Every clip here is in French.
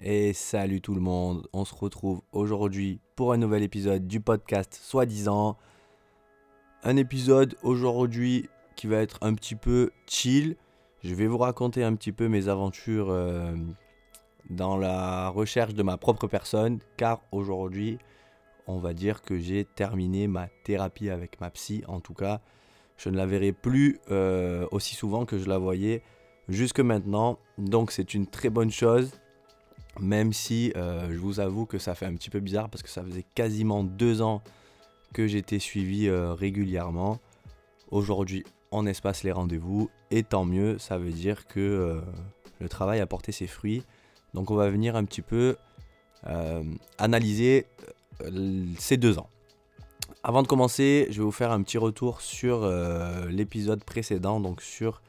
Et salut tout le monde, on se retrouve aujourd'hui pour un nouvel épisode du podcast Soi-disant. Un épisode aujourd'hui qui va être un petit peu chill. Je vais vous raconter un petit peu mes aventures euh, dans la recherche de ma propre personne, car aujourd'hui, on va dire que j'ai terminé ma thérapie avec ma psy. En tout cas, je ne la verrai plus euh, aussi souvent que je la voyais jusque maintenant. Donc c'est une très bonne chose. Même si euh, je vous avoue que ça fait un petit peu bizarre parce que ça faisait quasiment deux ans que j'étais suivi euh, régulièrement. Aujourd'hui, on espace les rendez-vous et tant mieux, ça veut dire que euh, le travail a porté ses fruits. Donc on va venir un petit peu analyser ces deux ans. Avant de commencer, je vais vous faire un petit retour sur l'épisode précédent, donc sur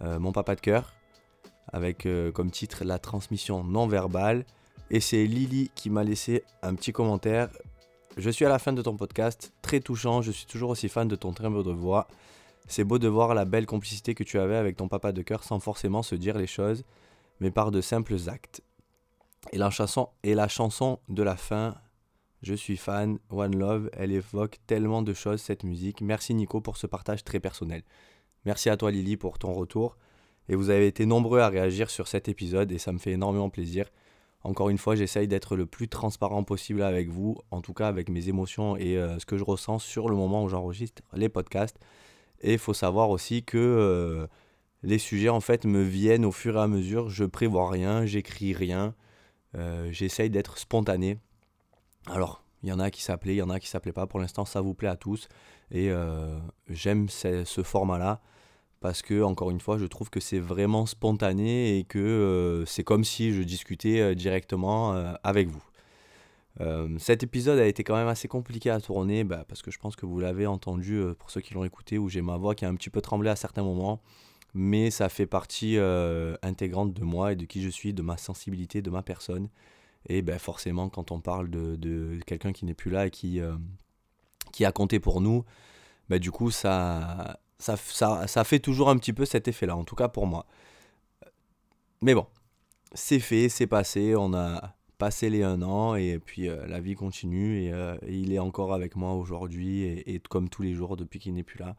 mon papa de cœur avec euh, comme titre La transmission non verbale. Et c'est Lily qui m'a laissé un petit commentaire. Je suis à la fin de ton podcast, très touchant, je suis toujours aussi fan de ton timbre de voix. C'est beau de voir la belle complicité que tu avais avec ton papa de cœur sans forcément se dire les choses, mais par de simples actes. Et la chanson, et la chanson de la fin, je suis fan, One Love, elle évoque tellement de choses cette musique. Merci Nico pour ce partage très personnel. Merci à toi Lily pour ton retour. Et vous avez été nombreux à réagir sur cet épisode et ça me fait énormément plaisir. Encore une fois, j'essaye d'être le plus transparent possible avec vous, en tout cas avec mes émotions et euh, ce que je ressens sur le moment où j'enregistre les podcasts. Et il faut savoir aussi que euh, les sujets en fait me viennent au fur et à mesure. Je prévois rien, j'écris rien. Euh, j'essaye d'être spontané. Alors, il y en a qui s'appelaient, il y en a qui s'appelaient pas. Pour l'instant, ça vous plaît à tous. Et j'aime ce format-là parce que encore une fois je trouve que c'est vraiment spontané et que euh, c'est comme si je discutais euh, directement euh, avec vous. cet épisode a été quand même assez compliqué à tourner bah, parce que je pense que vous l'avez entendu pour ceux qui l'ont écouté où j'ai ma voix qui a un petit peu tremblé à certains moments mais ça fait partie intégrante de moi et de qui je suis, de ma sensibilité, de ma personne et ben, forcément quand on parle de, de quelqu'un qui n'est plus là et qui, qui a compté pour nous, bah, du coup ça ça, ça, fait toujours un petit peu cet effet-là, en tout cas pour moi. Mais bon, c'est fait, c'est passé, on a passé les un an et puis euh, la vie continue euh, et, il est encore avec moi aujourd'hui et, comme tous les jours depuis qu'il n'est plus là.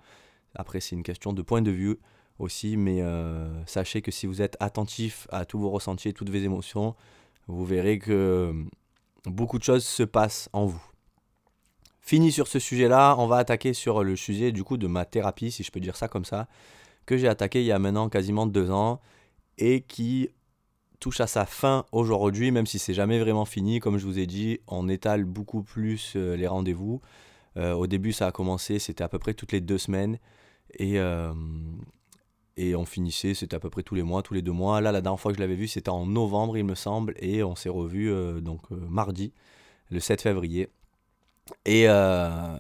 Après, c'est une question de point de vue aussi, mais euh, sachez que si vous êtes attentif à tous vos ressentis toutes vos émotions, vous verrez que beaucoup de choses se passent en vous. Fini sur ce sujet-là, on va attaquer sur le sujet du coup de ma thérapie, si je peux dire ça comme ça, que j'ai attaqué il y a maintenant quasiment deux ans et qui touche à sa fin aujourd'hui, même si c'est jamais vraiment fini. Comme je vous ai dit, on étale beaucoup plus euh, les rendez-vous. Euh, au début, ça a commencé, c'était à peu près toutes les deux semaines. Et, euh, et on finissait, c'était à peu près tous les mois, tous les deux mois. Là, la dernière fois que je l'avais vu, c'était en novembre, il me semble. Et on s'est revu donc mardi, le 7 février. Et, euh,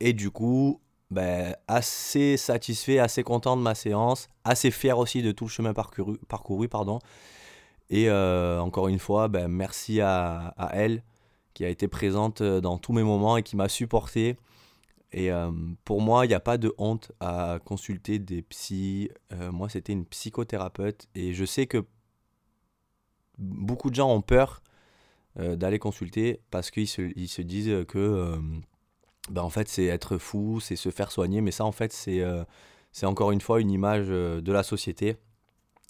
et du coup, ben, assez satisfait, assez content de ma séance, assez fier aussi de tout le chemin parcouru. parcouru pardon. Et euh, encore une fois, ben, merci à, elle qui a été présente euh, dans tous mes moments et qui m'a supporté. Et pour moi, il n'y a pas de honte à consulter des psys. moi, c'était une psychothérapeute. Et je sais que beaucoup de gens ont peur d'aller consulter parce qu'ils se, ils se disent que euh, ben en fait c'est être fou, c'est se faire soigner, mais ça en fait c'est euh, encore une fois une image de la société.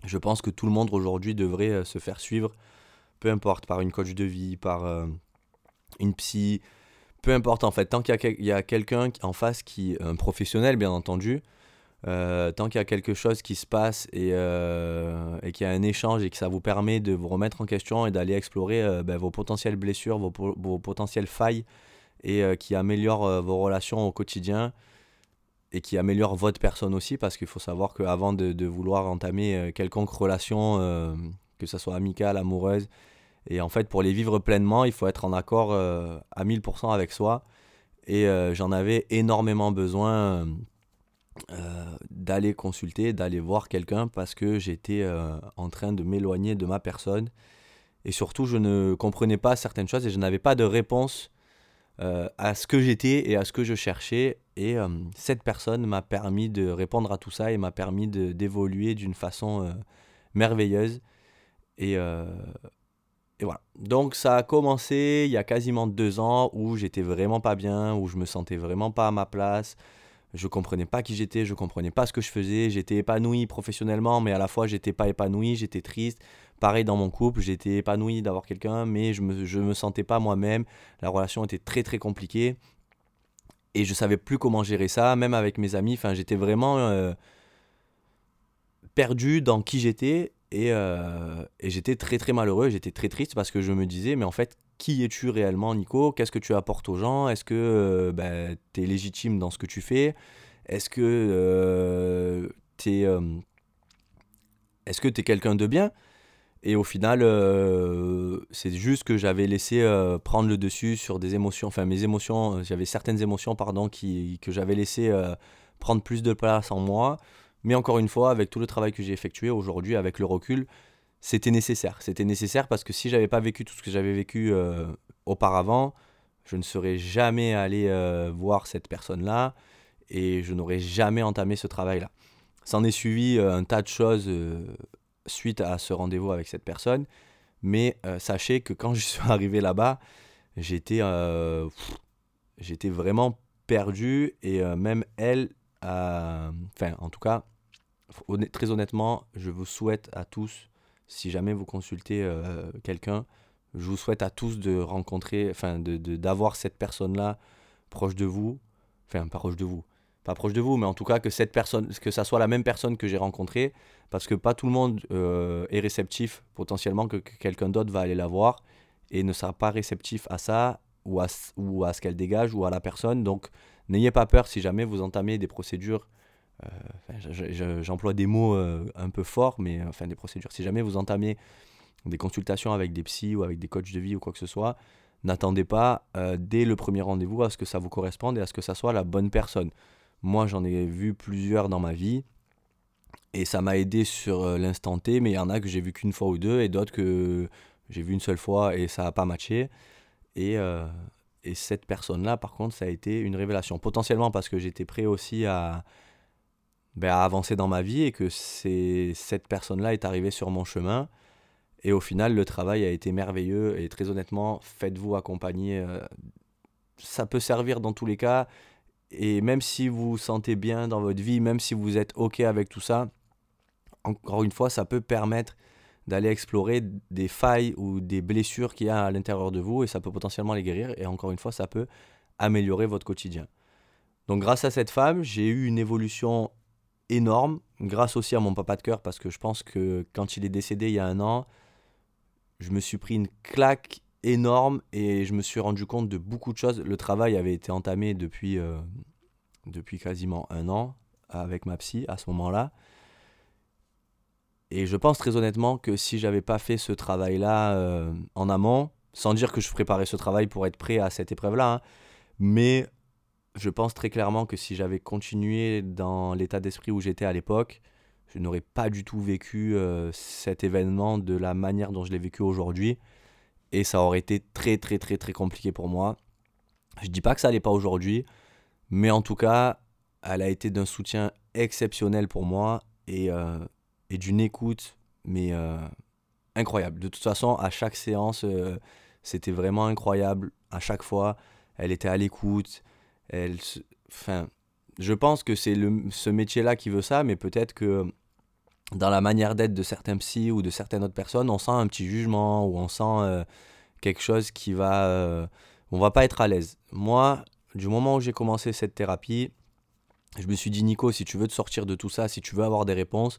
Je pense que tout le monde aujourd'hui devrait se faire suivre, peu importe par une coach de vie, par une psy, peu importe en fait, tant qu'il y a, a quelqu'un en face qui, un professionnel bien entendu, euh, tant qu'il y a quelque chose qui se passe et, euh, et qu'il y a un échange et que ça vous permet de vous remettre en question et d'aller explorer euh, ben, vos potentielles blessures, vos, vos potentielles failles et qui améliore vos relations au quotidien et qui améliore votre personne aussi parce qu'il faut savoir qu'avant de, de, vouloir entamer quelconque relation, que ce soit amicale, amoureuse, et en fait pour les vivre pleinement, il faut être en accord à 1000% avec soi et j'en avais énormément besoin euh, d'aller consulter, d'aller voir quelqu'un parce que j'étais euh, en train de m'éloigner de ma personne. Et surtout, je ne comprenais pas certaines choses et je n'avais pas de réponse euh, à ce que j'étais et à ce que je cherchais. Et cette personne m'a permis de répondre à tout ça et m'a permis d'évoluer d'une façon merveilleuse. Et, et voilà. Donc ça a commencé il y a quasiment deux ans où j'étais vraiment pas bien, où je me sentais vraiment pas à ma place. Je comprenais pas qui j'étais, je comprenais pas ce que je faisais. J'étais épanoui professionnellement, mais à la fois j'étais pas épanoui, j'étais triste. Pareil dans mon couple, j'étais épanoui d'avoir quelqu'un, mais je me, je me sentais pas moi-même. La relation était très très compliquée et je savais plus comment gérer ça, même avec mes amis. Enfin, j'étais vraiment euh, perdu dans qui j'étais et, euh, et j'étais très très malheureux. J'étais très triste parce que je me disais, mais en fait, qui es-tu réellement, Nico? Qu'est-ce que tu apportes aux gens? Est-ce que euh, ben, tu es légitime dans ce que tu fais? Est-ce que tu es, est-ce que quelqu'un de bien? Et au final, euh, c'est juste que j'avais laissé euh, prendre le dessus sur des émotions, enfin mes émotions, euh, j'avais certaines émotions, pardon, qui, que j'avais laissé prendre plus de place en moi. Mais encore une fois, avec tout le travail que j'ai effectué aujourd'hui, avec le recul, c'était nécessaire. C'était nécessaire parce que si j'avais pas vécu tout ce que j'avais vécu auparavant, je ne serais jamais allé voir cette personne-là et je n'aurais jamais entamé ce travail-là. S'en est suivi un tas de choses suite à ce rendez-vous avec cette personne. Mais euh, sachez que quand je suis arrivé là-bas, j'étais euh, j'étais vraiment perdu et euh, même elle, enfin en tout cas, très honnêtement, je vous souhaite à tous, si jamais vous consultez quelqu'un, je vous souhaite à tous de rencontrer, enfin de d'avoir cette personne-là proche de vous, enfin pas proche de vous, pas proche de vous, mais en tout cas que cette personne, que ça soit la même personne que j'ai rencontrée, parce que pas tout le monde euh, est réceptif potentiellement que, quelqu'un d'autre va aller la voir et ne sera pas réceptif à ça ou à, ou à ce qu'elle dégage ou à la personne. Donc n'ayez pas peur si jamais vous entamez des procédures. Euh, j'emploie des mots euh, un peu forts, mais enfin des procédures. Si jamais vous entamez des consultations avec des psys ou avec des coachs de vie ou quoi que ce soit, n'attendez pas dès le premier rendez-vous à ce que ça vous corresponde et à ce que ça soit la bonne personne. Moi, j'en ai vu plusieurs dans ma vie. Et ça m'a aidé sur euh, l'instant T, mais il y en a que j'ai vu qu'une fois ou deux, et d'autres que j'ai vu une seule fois et ça n'a pas matché. Et, euh, et cette personne-là, par contre, ça a été une révélation. Potentiellement parce que j'étais prêt aussi à, ben, à avancer dans ma vie et que cette personne-là est arrivée sur mon chemin. Et au final, le travail a été merveilleux. Et très honnêtement, faites-vous accompagner. Euh, ça peut servir dans tous les cas. Et même si vous vous sentez bien dans votre vie, même si vous êtes OK avec tout ça, encore une fois, ça peut permettre d'aller explorer des failles ou des blessures qu'il y a à l'intérieur de vous et ça peut potentiellement les guérir. Et encore une fois, ça peut améliorer votre quotidien. Donc grâce à cette femme, j'ai eu une évolution énorme, grâce aussi à mon papa de cœur, parce que je pense que quand il est décédé il y a un an, je me suis pris une claque énorme et je me suis rendu compte de beaucoup de choses. Le travail avait été entamé depuis, euh, depuis quasiment un an avec ma psy à ce moment-là. Et je pense très honnêtement que si j'avais pas fait ce travail-là euh, en amont, sans dire que je préparais ce travail pour être prêt à cette épreuve-là, hein, mais je pense très clairement que si j'avais continué dans l'état d'esprit où j'étais à l'époque, je n'aurais pas du tout vécu euh, cet événement de la manière dont je l'ai vécu aujourd'hui et ça aurait été très très très très compliqué pour moi. Je dis pas que ça allait pas aujourd'hui, mais en tout cas, elle a été d'un soutien exceptionnel pour moi et, euh, et d'une écoute, mais euh, incroyable. De toute façon, à chaque séance, c'était vraiment incroyable. À chaque fois, elle était à l'écoute. Elle, enfin, je pense que c'est ce métier-là qui veut ça, mais peut-être que dans la manière d'être de certains psys ou de certaines autres personnes, on sent un petit jugement ou on sent euh, quelque chose qui va... Euh, on va pas être à l'aise. Moi, du moment où j'ai commencé cette thérapie, je me suis dit, Nico, si tu veux te sortir de tout ça, si tu veux avoir des réponses,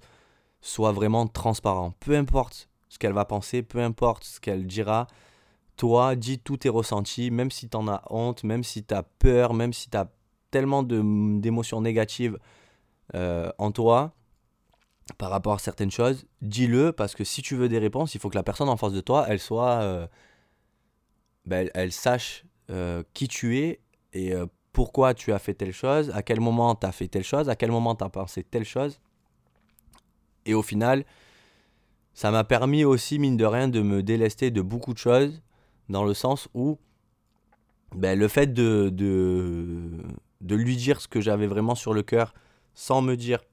sois vraiment transparent. Peu importe ce qu'elle va penser, peu importe ce qu'elle dira, toi, dis tous tes ressentis, même si tu en as honte, même si tu as peur, même si tu as tellement d'émotions négatives euh, en toi, par rapport à certaines choses, dis-le parce que si tu veux des réponses, il faut que la personne en face de toi, elle soit, euh, ben, elle, sache euh, qui tu es et pourquoi tu as fait telle chose, à quel moment tu as fait telle chose, à quel moment tu as pensé telle chose. Et au final, ça m'a permis aussi, mine de rien, de me délester de beaucoup de choses, dans le sens où ben, le fait de, de, lui dire ce que j'avais vraiment sur le cœur, sans me dire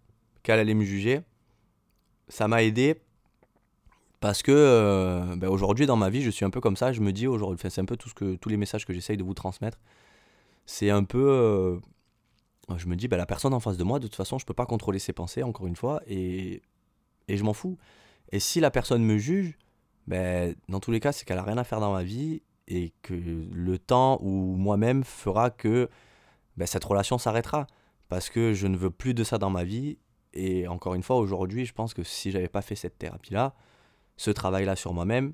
qu'elle allait me juger, ça m'a aidé Parce que euh, ben, aujourd'hui, dans ma vie, je suis un peu comme ça. Je me dis aujourd'hui, c'est un peu tout ce que, tous les messages que j'essaye de vous transmettre. C'est un peu. euh, je me dis, ben, la personne en face de moi, de toute façon, je peux pas contrôler ses pensées, encore une fois, et, et je m'en fous. Et si la personne me juge, ben, dans tous les cas, c'est qu'elle a rien à faire dans ma vie et que le temps ou moi-même fera que ben, cette relation s'arrêtera. Parce que je ne veux plus de ça dans ma vie. Et encore une fois, aujourd'hui, je pense que si j'avais pas fait cette thérapie-là, ce travail-là sur moi-même,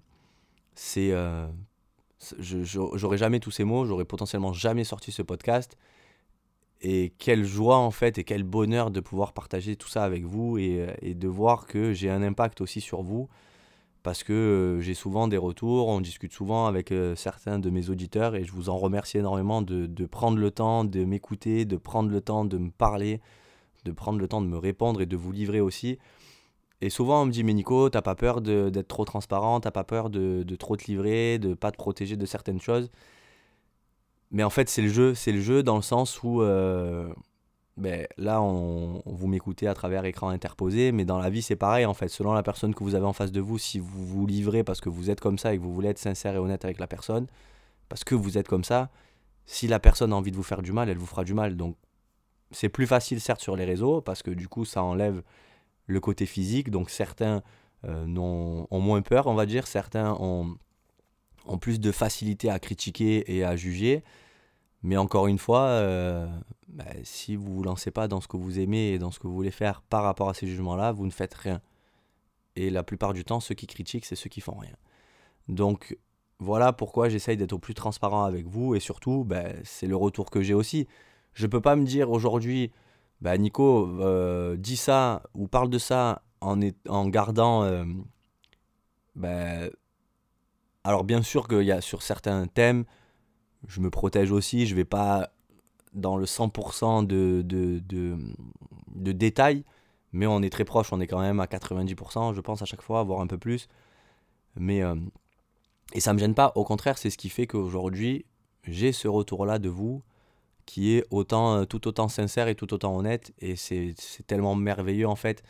c'est. euh, je- j'aurais jamais tous ces mots, j'aurais potentiellement jamais sorti ce podcast. Et quelle joie en fait, et quel bonheur de pouvoir partager tout ça avec vous et de voir que j'ai un impact aussi sur vous. Parce que euh, j'ai souvent des retours, on discute souvent avec euh, certains de mes auditeurs et je vous en remercie énormément de, de prendre le temps de m'écouter, de prendre le temps de me parler, de prendre le temps de me répondre et de vous livrer aussi. Et souvent on me dit, mais Nico, t'as pas peur d'être trop transparent, t'as pas peur de, de trop te livrer, de pas te protéger de certaines choses? Mais en fait, c'est le jeu, c'est le jeu dans le sens où euh, ben, là, on, vous m'écoutez à travers écran interposé, mais dans la vie, c'est pareil en fait. Selon la personne que vous avez en face de vous, si vous vous livrez parce que vous êtes comme ça et que vous voulez être sincère et honnête avec la personne, parce que vous êtes comme ça, si la personne a envie de vous faire du mal, elle vous fera du mal. Donc, c'est plus facile certes sur les réseaux parce que du coup, ça enlève le côté physique. Donc, certains euh, ont moins peur, on va dire. Certains ont plus de facilité à critiquer et à juger. Mais encore une fois, euh, bah, si vous vous lancez pas dans ce que vous aimez et dans ce que vous voulez faire par rapport à ces jugements-là, vous ne faites rien. Et la plupart du temps, ceux qui critiquent, c'est ceux qui font rien. Donc voilà pourquoi j'essaye d'être au plus transparent avec vous et surtout, bah, c'est le retour que j'ai aussi. Je peux pas me dire aujourd'hui, bah, Nico, euh, dis ça ou parle de ça en, en gardant. euh, bah, alors bien sûr qu'il y a sur certains thèmes, je me protège aussi, je vais pas dans le 100% de, de, de, détails, mais on est très proche, on est quand même à 90%, je pense, à chaque fois, voire un peu plus. Mais, euh, et ça me gêne pas, au contraire, c'est ce qui fait qu'aujourd'hui, j'ai ce retour-là de vous qui est autant, euh, tout autant sincère et tout autant honnête, et c'est tellement merveilleux en fait.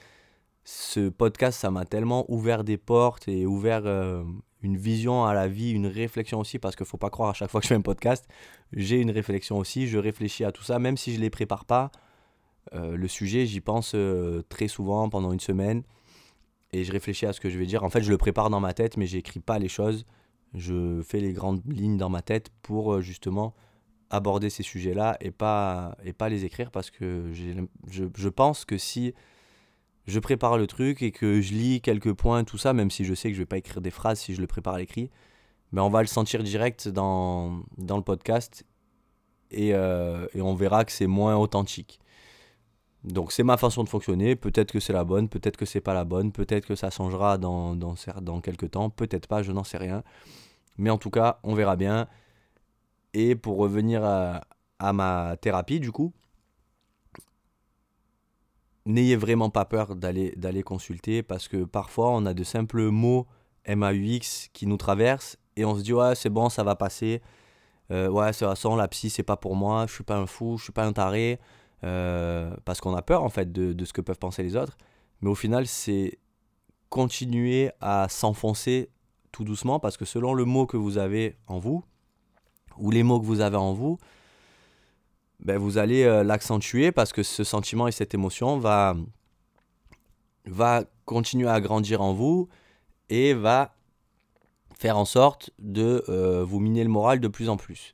Ce podcast, ça m'a tellement ouvert des portes et ouvert euh, une vision à la vie, une réflexion aussi, parce qu'il faut pas croire à chaque fois que je fais un podcast, j'ai une réflexion aussi, je réfléchis à tout ça, même si je ne les prépare pas. euh, le sujet, j'y pense euh, très souvent pendant une semaine et je réfléchis à ce que je vais dire. En fait, je le prépare dans ma tête, mais j'écris pas les choses. Je fais les grandes lignes dans ma tête pour justement aborder ces sujets-là et pas, et pas les écrire parce que je, je pense que si je prépare le truc et que je lis quelques points, tout ça, même si je sais que je vais pas écrire des phrases si je le prépare à l'écrit, mais on va le sentir direct dans, dans le podcast et, euh, et on verra que c'est moins authentique. Donc c'est ma façon de fonctionner, peut-être que c'est la bonne, peut-être que c'est pas la bonne, peut-être que ça changera dans, dans, dans quelques temps, peut-être pas, je n'en sais rien. Mais en tout cas, on verra bien. Et pour revenir à ma thérapie, du coup, n'ayez vraiment pas peur d'aller consulter parce que parfois on a de simples mots MAUX qui nous traversent et on se dit ouais c'est bon ça va passer. Euh, ouais c'est façon la psy c'est pas pour moi je suis pas un fou je suis pas un taré. Euh, parce qu'on a peur en fait de, de ce que peuvent penser les autres. Mais au final c'est continuer à s'enfoncer tout doucement parce que selon le mot que vous avez en vous ou les mots que vous avez en vous ben, vous allez euh, l'accentuer parce que ce sentiment et cette émotion va, va continuer à grandir en vous et va faire en sorte de euh, vous miner le moral de plus en plus.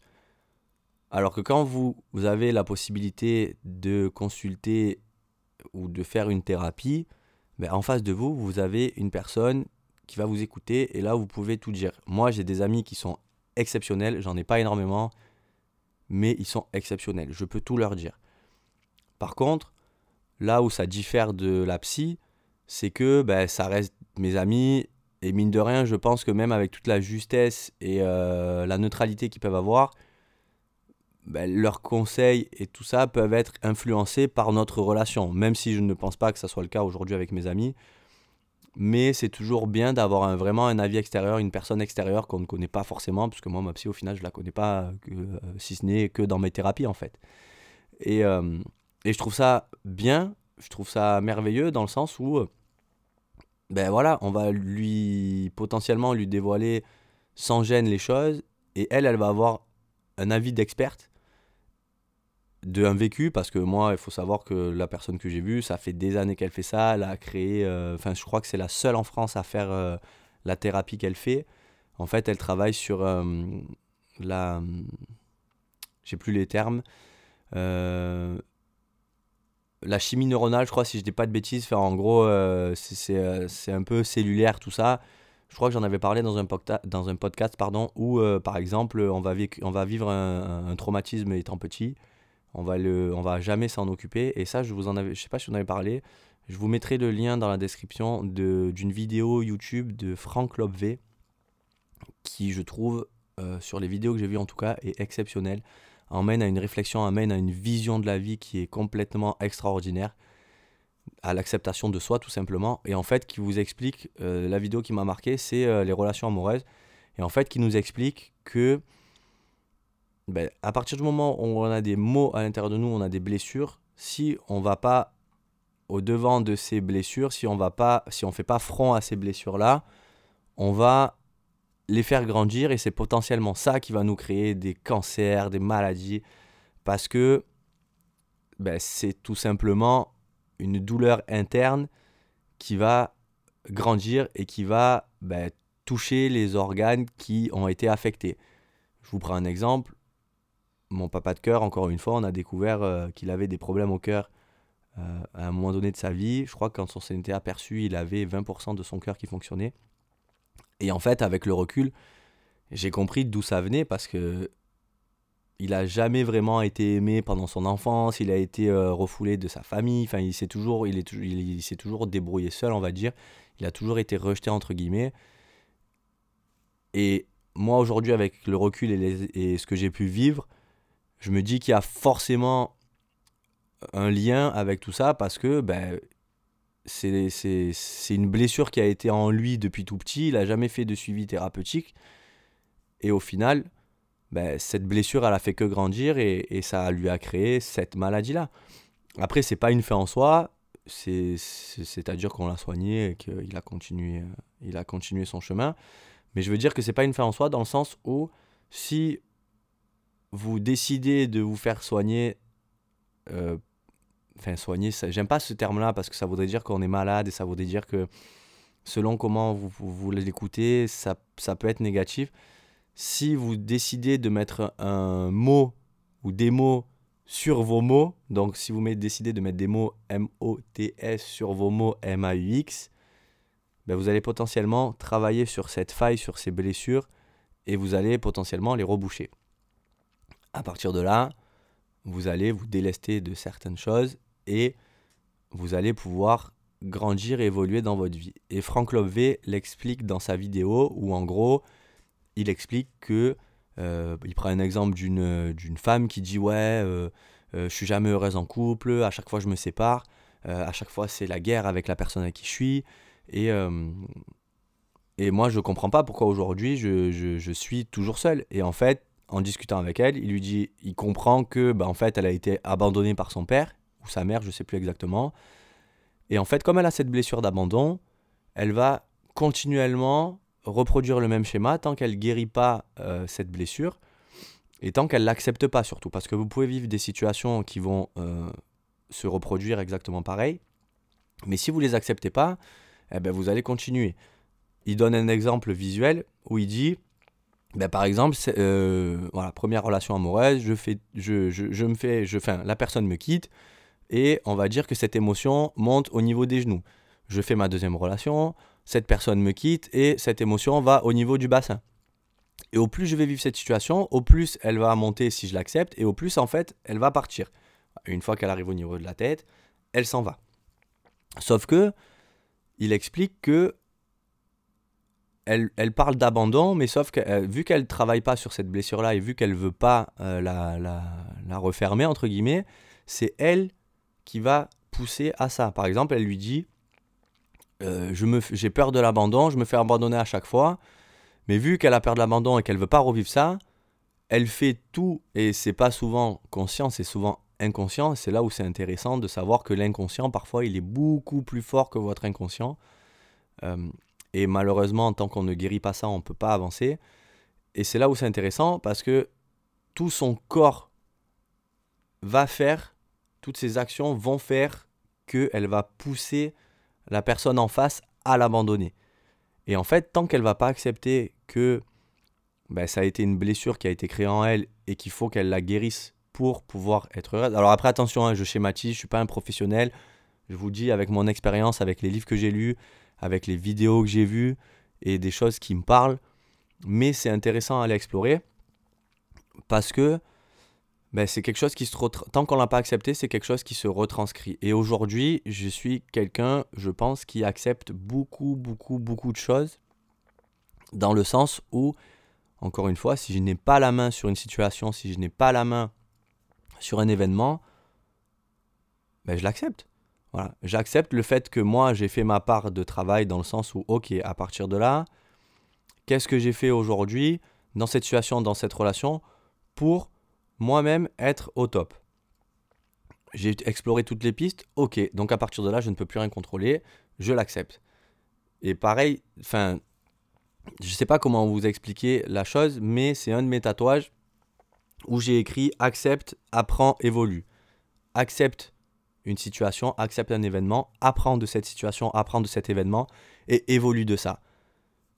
Alors que quand vous, vous avez la possibilité de consulter ou de faire une thérapie, ben, en face de vous, vous avez une personne qui va vous écouter et là, vous pouvez tout dire. Moi, j'ai des amis qui sont exceptionnels, j'en ai pas énormément, mais ils sont exceptionnels. Je peux tout leur dire. Par contre, là où ça diffère de la psy, c'est que ben, ça reste mes amis. Et mine de rien, je pense que même avec toute la justesse et euh, la neutralité qu'ils peuvent avoir, ben, leurs conseils et tout ça peuvent être influencés par notre relation. Même si je ne pense pas que ça soit le cas aujourd'hui avec mes amis. Mais c'est toujours bien d'avoir vraiment un avis extérieur, une personne extérieure qu'on ne connaît pas forcément, parce que moi, ma psy, au final, je la connais pas, euh, si ce n'est que dans mes thérapies, en fait. Et, euh, et je trouve ça bien, je trouve ça merveilleux dans le sens où, euh, ben voilà, on va lui potentiellement lui dévoiler sans gêne les choses et elle, elle va avoir un avis d'experte de un vécu parce que moi il faut savoir que la personne que j'ai vue ça fait des années qu'elle fait ça elle a créé euh, enfin je crois que c'est la seule en France à faire euh, la thérapie qu'elle fait. En fait elle travaille sur euh, la j'ai plus les termes la chimie neuronale je crois si je dis pas de bêtises. En gros c'est un peu cellulaire tout ça. Je crois que j'en avais parlé dans un, dans un podcast pardon où par exemple on va, on va vivre un, un traumatisme étant petit on va le on va jamais s'en occuper. Et ça je vous en avais je sais pas si on avait parlé. Je vous mettrai le lien dans la description d'une vidéo YouTube de Franck Lobvé qui je trouve euh, sur les vidéos que j'ai vues en tout cas est exceptionnel. Emmène à une réflexion amène à une vision de la vie qui est complètement extraordinaire à l'acceptation de soi tout simplement. Et en fait qui vous explique euh, la vidéo qui m'a marqué c'est euh, les relations amoureuses. Et en fait qui nous explique que ben, à partir du moment où on a des mots à l'intérieur de nous, on a des blessures, si on va pas au devant de ces blessures, si on va si on fait pas front à ces blessures-là, on va les faire grandir et c'est potentiellement ça qui va nous créer des cancers, des maladies, parce que ben, c'est tout simplement une douleur interne qui va grandir et qui va ben, toucher les organes qui ont été affectés. Je vous prends un exemple mon papa de cœur, encore une fois, on a découvert euh, qu'il avait des problèmes au cœur euh, à un moment donné de sa vie. Je crois que quand on s'était aperçu, il avait 20% de son cœur qui fonctionnait. Et en fait, avec le recul, j'ai compris d'où ça venait parce que il a jamais vraiment été aimé pendant son enfance, il a été euh, refoulé de sa famille, enfin il s'est toujours il est il, s'est toujours débrouillé seul, on va dire. Il a toujours été rejeté entre guillemets. Et moi aujourd'hui avec le recul et ce que j'ai pu vivre, je me dis qu'il y a forcément un lien avec tout ça parce que ben, c'est une blessure qui a été en lui depuis tout petit, il n'a jamais fait de suivi thérapeutique. Et au final, ben, cette blessure, elle a fait que grandir et, et ça lui a créé cette maladie-là. Après, c'est pas une fin en soi, c'est-à-dire qu'on l'a soigné et qu'il a continué, il a continué son chemin. Mais je veux dire que c'est pas une fin en soi dans le sens où si vous décidez de vous faire soigner, euh, enfin soigner, j'aime pas ce terme-là parce que ça voudrait dire qu'on est malade et ça voudrait dire que selon comment vous, vous, l'écoutez, ça, ça peut être négatif. Si vous décidez de mettre un mot ou des mots sur vos mots, donc si vous décidez de mettre des mots M-O-T-S sur vos mots M-A-U-X, ben vous allez potentiellement travailler sur cette faille, sur ces blessures, et vous allez potentiellement les reboucher. À partir de là, vous allez vous délester de certaines choses et vous allez pouvoir grandir et évoluer dans votre vie. Et Frank Lobvé l'explique dans sa vidéo où en gros, il explique que euh, il prend un exemple d'une femme qui dit ouais, euh, euh, je suis jamais heureuse en couple, à chaque fois je me sépare, à chaque fois c'est la guerre avec la personne avec qui je suis et moi je comprends pas pourquoi aujourd'hui je, je, je suis toujours seul. Et en fait en discutant avec elle, il lui dit, il comprend que, bah, en fait, elle a été abandonnée par son père ou sa mère, je sais plus exactement. Et en fait, comme elle a cette blessure d'abandon, elle va continuellement reproduire le même schéma tant qu'elle guérit pas euh, cette blessure et tant qu'elle l'accepte pas surtout, parce que vous pouvez vivre des situations qui vont euh, se reproduire exactement pareil, mais si vous les acceptez pas, eh ben vous allez continuer. Il donne un exemple visuel où il dit ben, par exemple, euh, première relation amoureuse, je me fais, je, la personne me quitte et on va dire que cette émotion monte au niveau des genoux. Je fais ma deuxième relation, cette personne me quitte et cette émotion va au niveau du bassin. Et au plus je vais vivre cette situation, au plus elle va monter si je l'accepte et au plus en fait elle va partir. Une fois qu'elle arrive au niveau de la tête, elle s'en va. Sauf que il explique que elle, parle d'abandon, mais sauf que euh, vu qu'elle ne travaille pas sur cette blessure-là et vu qu'elle ne veut pas euh, la, refermer, entre guillemets, c'est elle qui va pousser à ça. Par exemple, elle lui dit euh, J'ai peur de l'abandon, je me fais abandonner à chaque fois, mais vu qu'elle a peur de l'abandon et qu'elle veut pas revivre ça, elle fait tout, et c'est pas souvent conscient, c'est souvent inconscient. C'est là où c'est intéressant de savoir que l'inconscient, parfois, il est beaucoup plus fort que votre inconscient. Et malheureusement, tant qu'on ne guérit pas ça, on ne peut pas avancer. Et c'est là où c'est intéressant parce que tout son corps va faire, toutes ses actions vont faire qu'elle va pousser la personne en face à l'abandonner. Et en fait, tant qu'elle va pas accepter que ben, ça a été une blessure qui a été créée en elle et qu'il faut qu'elle la guérisse pour pouvoir être heureuse. Alors après, attention, hein, je schématise, je suis pas un professionnel. Je vous dis avec mon expérience, avec les livres que j'ai lus, avec les vidéos que j'ai vues et des choses qui me parlent. Mais c'est intéressant à aller explorer parce que ben, c'est quelque chose qui se tant qu'on l'a pas accepté, c'est quelque chose qui se retranscrit. Et aujourd'hui, je suis quelqu'un, je pense, qui accepte beaucoup, beaucoup, beaucoup de choses dans le sens où, encore une fois, si je n'ai pas la main sur une situation, si je n'ai pas la main sur un événement, ben, je l'accepte. Voilà. J'accepte le fait que moi, j'ai fait ma part de travail dans le sens où, ok, à partir de là, qu'est-ce que j'ai fait aujourd'hui dans cette situation, dans cette relation, pour moi-même être au top? J'ai exploré toutes les pistes, ok, donc à partir de là, je ne peux plus rien contrôler, je l'accepte. Et pareil, enfin, je ne sais pas comment vous expliquer la chose, mais c'est un de mes tatouages où j'ai écrit accepte, apprends, évolue. Accepte une situation, accepte un événement, apprends de cette situation, apprends de cet événement et évolue de ça.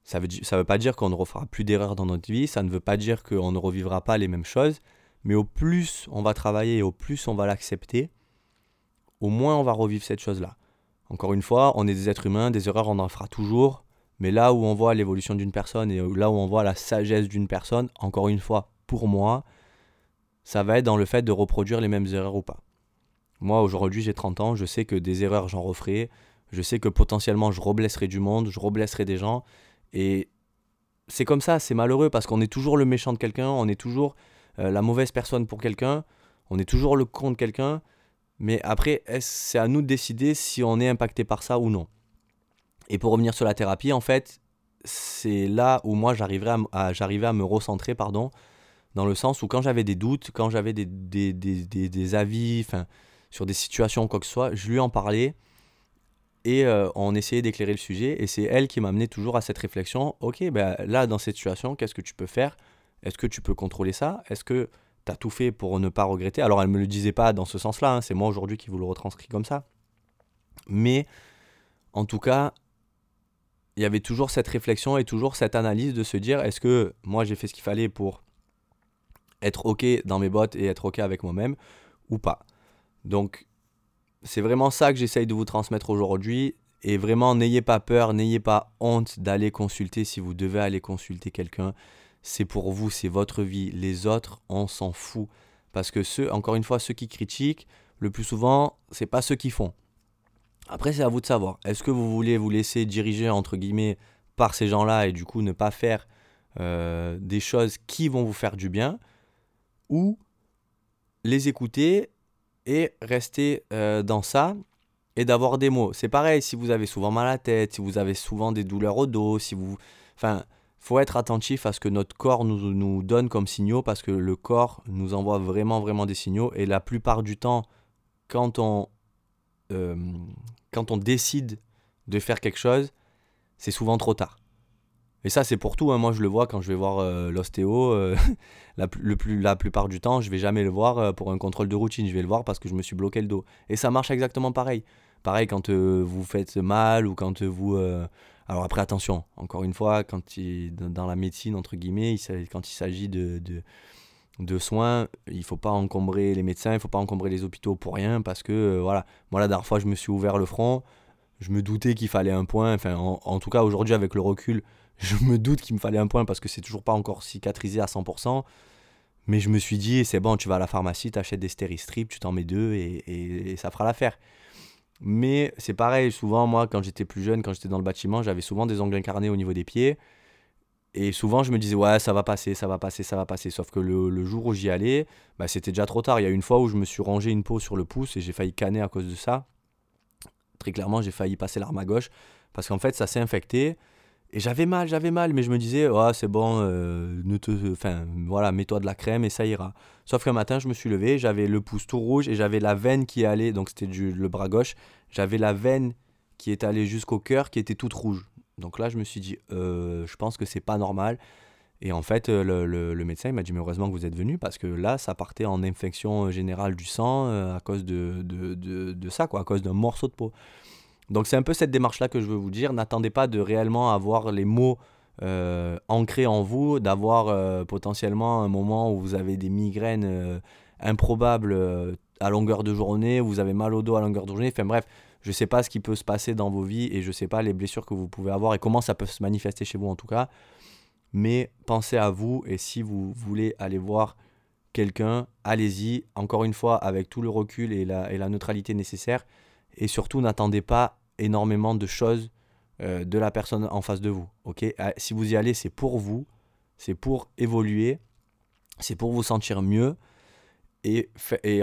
Ça ne veut pas dire qu'on ne refera plus d'erreurs dans notre vie, ça ne veut pas dire qu'on ne revivra pas les mêmes choses, mais au plus on va travailler et au plus on va l'accepter, au moins on va revivre cette chose-là. Encore une fois, on est des êtres humains, des erreurs on en fera toujours, mais là où on voit l'évolution d'une personne et là où on voit la sagesse d'une personne, encore une fois, pour moi, ça va être dans le fait de reproduire les mêmes erreurs ou pas. Moi aujourd'hui j'ai 30 ans, je sais que des erreurs j'en referai, je sais que potentiellement je reblesserai du monde, je reblesserai des gens, et c'est comme ça, c'est malheureux parce qu'on est toujours le méchant de quelqu'un, on est toujours euh, la mauvaise personne pour quelqu'un, on est toujours le con de quelqu'un, mais après, c'est à nous de décider si on est impacté par ça ou non. Et pour revenir sur la thérapie, en fait, c'est là où moi j'arriverai à, j'arrivais à me recentrer, pardon, dans le sens où quand j'avais des doutes, quand j'avais des, des, des, des, avis sur des situations quoi que ce soit, je lui en parlais et euh, on essayait d'éclairer le sujet. Et c'est elle qui m'a amené toujours à cette réflexion, ok, ben là dans cette situation, qu'est-ce que tu peux faire? Est-ce que tu peux contrôler ça? Est-ce que tu as tout fait pour ne pas regretter? Alors, elle ne me le disait pas dans ce sens-là, hein, c'est moi aujourd'hui qui vous le retranscris comme ça. Mais en tout cas, il y avait toujours cette réflexion et toujours cette analyse de se dire est-ce que moi j'ai fait ce qu'il fallait pour être OK dans mes bottes et être OK avec moi-même ou pas? Donc, c'est vraiment ça que j'essaye de vous transmettre aujourd'hui. Et vraiment, n'ayez pas peur, n'ayez pas honte d'aller consulter si vous devez aller consulter quelqu'un c'est pour vous, c'est votre vie. Les autres, on s'en fout. Parce que ceux, encore une fois, ceux qui critiquent, le plus souvent, c'est pas ceux qui font. Après, c'est à vous de savoir. Est-ce que vous voulez vous laisser diriger, entre guillemets, par ces gens-là et du coup ne pas faire euh, des choses qui vont vous faire du bien Ou les écouter et rester euh, dans ça et d'avoir des mots. C'est pareil, si vous avez souvent mal à la tête, si vous avez souvent des douleurs au dos, si vous... Enfin, faut être attentif à ce que notre corps nous, donne comme signaux parce que le corps nous envoie vraiment, vraiment des signaux. Et la plupart du temps, quand on, euh, quand on décide de faire quelque chose, c'est souvent trop tard. Et ça, c'est pour tout. Hein. Moi, je le vois quand je vais voir euh, l'ostéo. Euh, la, le plus, la plupart du temps, je vais jamais le voir pour un contrôle de routine. Je vais le voir parce que je me suis bloqué le dos. Et ça marche exactement pareil. Pareil quand vous faites mal ou quand vous alors après, attention, encore une fois, quand il, dans la médecine, entre guillemets, quand il s'agit de, de, soins, il faut pas encombrer les médecins, il faut pas encombrer les hôpitaux pour rien, parce que, euh, voilà, moi la dernière fois, je me suis ouvert le front, je me doutais qu'il fallait un point, enfin, en, tout cas, aujourd'hui, avec le recul, je me doute qu'il me fallait un point, parce que c'est toujours pas encore cicatrisé à 100%, mais je me suis dit, c'est bon, tu vas à la pharmacie, tu achètes des stéristrips, tu t'en mets deux, et, et ça fera l'affaire. Mais c'est pareil, souvent, moi, quand j'étais plus jeune, quand j'étais dans le bâtiment, j'avais souvent des ongles incarnés au niveau des pieds. Et souvent, je me disais, ouais, ça va passer, ça va passer, ça va passer. Sauf que le, jour où j'y allais, bah, c'était déjà trop tard. Il y a une fois où je me suis rangé une peau sur le pouce et j'ai failli canner à cause de ça. Très clairement, j'ai failli passer l'arme à gauche parce qu'en fait, ça s'est infecté. Et j'avais mal, j'avais mal, mais je me disais, ouais, c'est bon, euh, ne te, enfin, voilà, mets-toi de la crème et ça ira. Sauf qu'un matin, je me suis levé, j'avais le pouce tout rouge et j'avais la veine qui allait, donc c'était le bras gauche, j'avais la veine qui est allée jusqu'au cœur, qui était toute rouge. Donc là, je me suis dit, euh, je pense que c'est pas normal. Et en fait, euh, le, médecin m'a dit, mais heureusement que vous êtes venu, parce que là, ça partait en infection générale du sang à cause de, de, de, ça, quoi, à cause d'un morceau de peau. Donc c'est un peu cette démarche-là que je veux vous dire. N'attendez pas de réellement avoir les mots ancrés en vous, d'avoir potentiellement un moment où vous avez des migraines improbables à longueur de journée, vous avez mal au dos à longueur de journée. Enfin bref, je ne sais pas ce qui peut se passer dans vos vies et je ne sais pas les blessures que vous pouvez avoir et comment ça peut se manifester chez vous en tout cas. Mais pensez à vous et si vous voulez aller voir quelqu'un, allez-y, encore une fois, avec tout le recul et la, et la neutralité nécessaire. Et surtout, n'attendez pas énormément de choses euh, de la personne en face de vous. ok? Ah, si vous y allez, c'est pour vous, c'est pour évoluer, c'est pour vous sentir mieux. Et,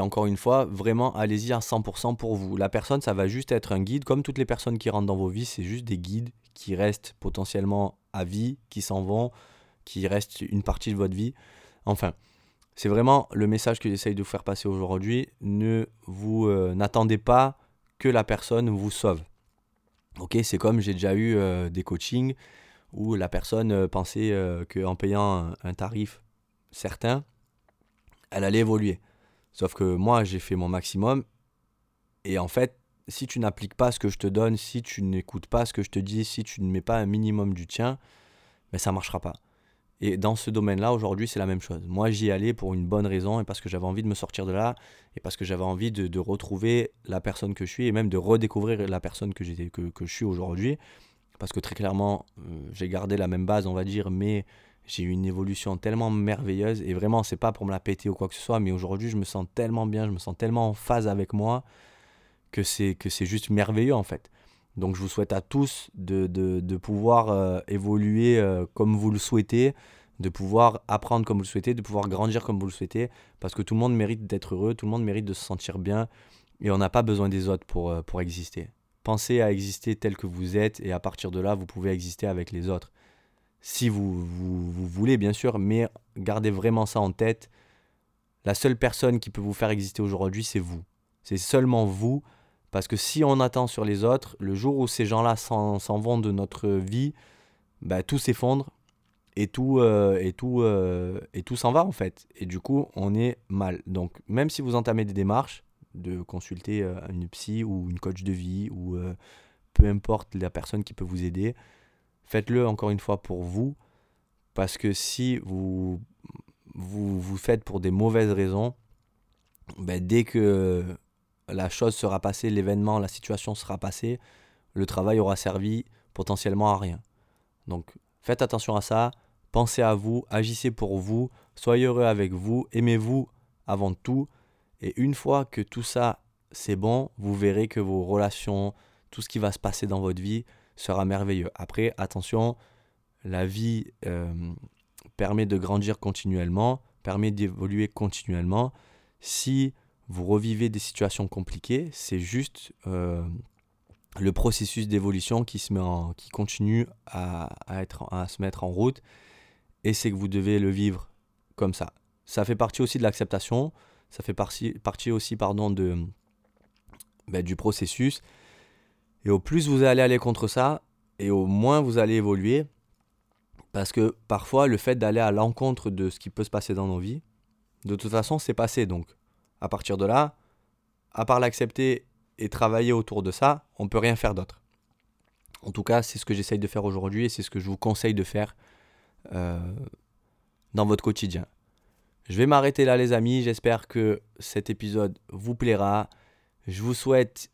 encore une fois, vraiment, allez-y à 100% pour vous. La personne, ça va juste être un guide, comme toutes les personnes qui rentrent dans vos vies, c'est juste des guides qui restent potentiellement à vie, qui s'en vont, qui restent une partie de votre vie. Enfin, c'est vraiment le message que j'essaye de vous faire passer aujourd'hui. Ne vous euh, n'attendez pas que la personne vous sauve. Ok, c'est comme j'ai déjà eu euh, des coachings où la personne euh, pensait qu'en payant un tarif certain, elle allait évoluer. Sauf que moi, j'ai fait mon maximum. Et en fait, si tu n'appliques pas ce que je te donne, si tu n'écoutes pas ce que je te dis, si tu ne mets pas un minimum du tien, ben ça ne marchera pas. Et dans ce domaine-là, aujourd'hui, c'est la même chose. Moi, j'y allais pour une bonne raison et parce que j'avais envie de me sortir de là et parce que j'avais envie de, retrouver la personne que je suis et même de redécouvrir la personne que, que, que je suis aujourd'hui. Parce que très clairement, euh, j'ai gardé la même base, on va dire, mais j'ai eu une évolution tellement merveilleuse et vraiment c'est pas pour me la péter ou quoi que ce soit mais aujourd'hui je me sens tellement bien je me sens tellement en phase avec moi que c'est que c'est juste merveilleux en fait donc je vous souhaite à tous de, de, de pouvoir euh, évoluer euh, comme vous le souhaitez de pouvoir apprendre comme vous le souhaitez de pouvoir grandir comme vous le souhaitez parce que tout le monde mérite d'être heureux tout le monde mérite de se sentir bien et on n'a pas besoin des autres pour, euh, pour exister pensez à exister tel que vous êtes et à partir de là vous pouvez exister avec les autres si vous, vous, voulez bien sûr, mais gardez vraiment ça en tête. La seule personne qui peut vous faire exister aujourd'hui, c'est vous. C'est seulement vous, parce que si on attend sur les autres, le jour où ces gens-là s'en vont de notre vie, bah, tout s'effondre et tout, euh, et tout, euh, et tout s'en va en fait. Et du coup, on est mal. Donc, même si vous entamez des démarches, de consulter euh, une psy ou une coach de vie ou peu importe la personne qui peut vous aider, Faites-le encore une fois pour vous, parce que si vous vous, vous faites pour des mauvaises raisons, ben dès que la chose sera passée, l'événement, la situation sera passée, le travail aura servi potentiellement à rien. Donc faites attention à ça, pensez à vous, agissez pour vous, soyez heureux avec vous, aimez-vous avant tout, et une fois que tout ça c'est bon, vous verrez que vos relations, tout ce qui va se passer dans votre vie, sera merveilleux. Après, attention, la vie euh, permet de grandir continuellement, permet d'évoluer continuellement. Si vous revivez des situations compliquées, c'est juste euh, le processus d'évolution qui, se met en, qui continue à, être, à se mettre en route et c'est que vous devez le vivre comme ça. Ça fait partie aussi de l'acceptation, ça fait partie, aussi pardon, de, ben, du processus et au plus vous allez aller contre ça, et au moins vous allez évoluer. Parce que parfois, le fait d'aller à l'encontre de ce qui peut se passer dans nos vies, de toute façon, c'est passé. Donc, à partir de là, à part l'accepter et travailler autour de ça, on ne peut rien faire d'autre. En tout cas, c'est ce que j'essaye de faire aujourd'hui et c'est ce que je vous conseille de faire euh, dans votre quotidien. Je vais m'arrêter là, les amis. J'espère que cet épisode vous plaira. Je vous souhaite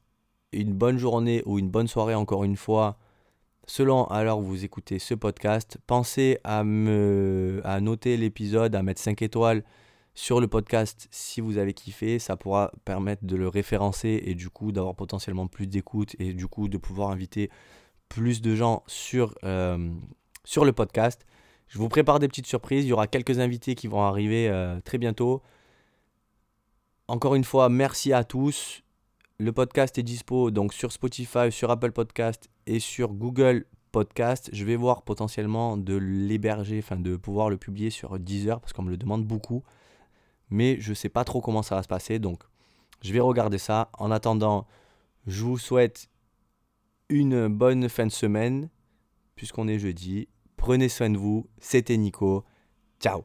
une bonne journée ou une bonne soirée encore une fois, selon à l'heure vous écoutez ce podcast. Pensez à, me, à noter l'épisode, à mettre 5 étoiles sur le podcast si vous avez kiffé. Ça pourra permettre de le référencer et du coup d'avoir potentiellement plus d'écoute et du coup de pouvoir inviter plus de gens sur, euh, sur le podcast. Je vous prépare des petites surprises. Il y aura quelques invités qui vont arriver euh, très bientôt. Encore une fois, merci à tous. Le podcast est dispo donc sur Spotify, sur Apple Podcast et sur Google Podcast. Je vais voir potentiellement de l'héberger, enfin de pouvoir le publier sur Deezer parce qu'on me le demande beaucoup. Mais je ne sais pas trop comment ça va se passer. Donc je vais regarder ça. En attendant, je vous souhaite une bonne fin de semaine, puisqu'on est jeudi. Prenez soin de vous. C'était Nico. Ciao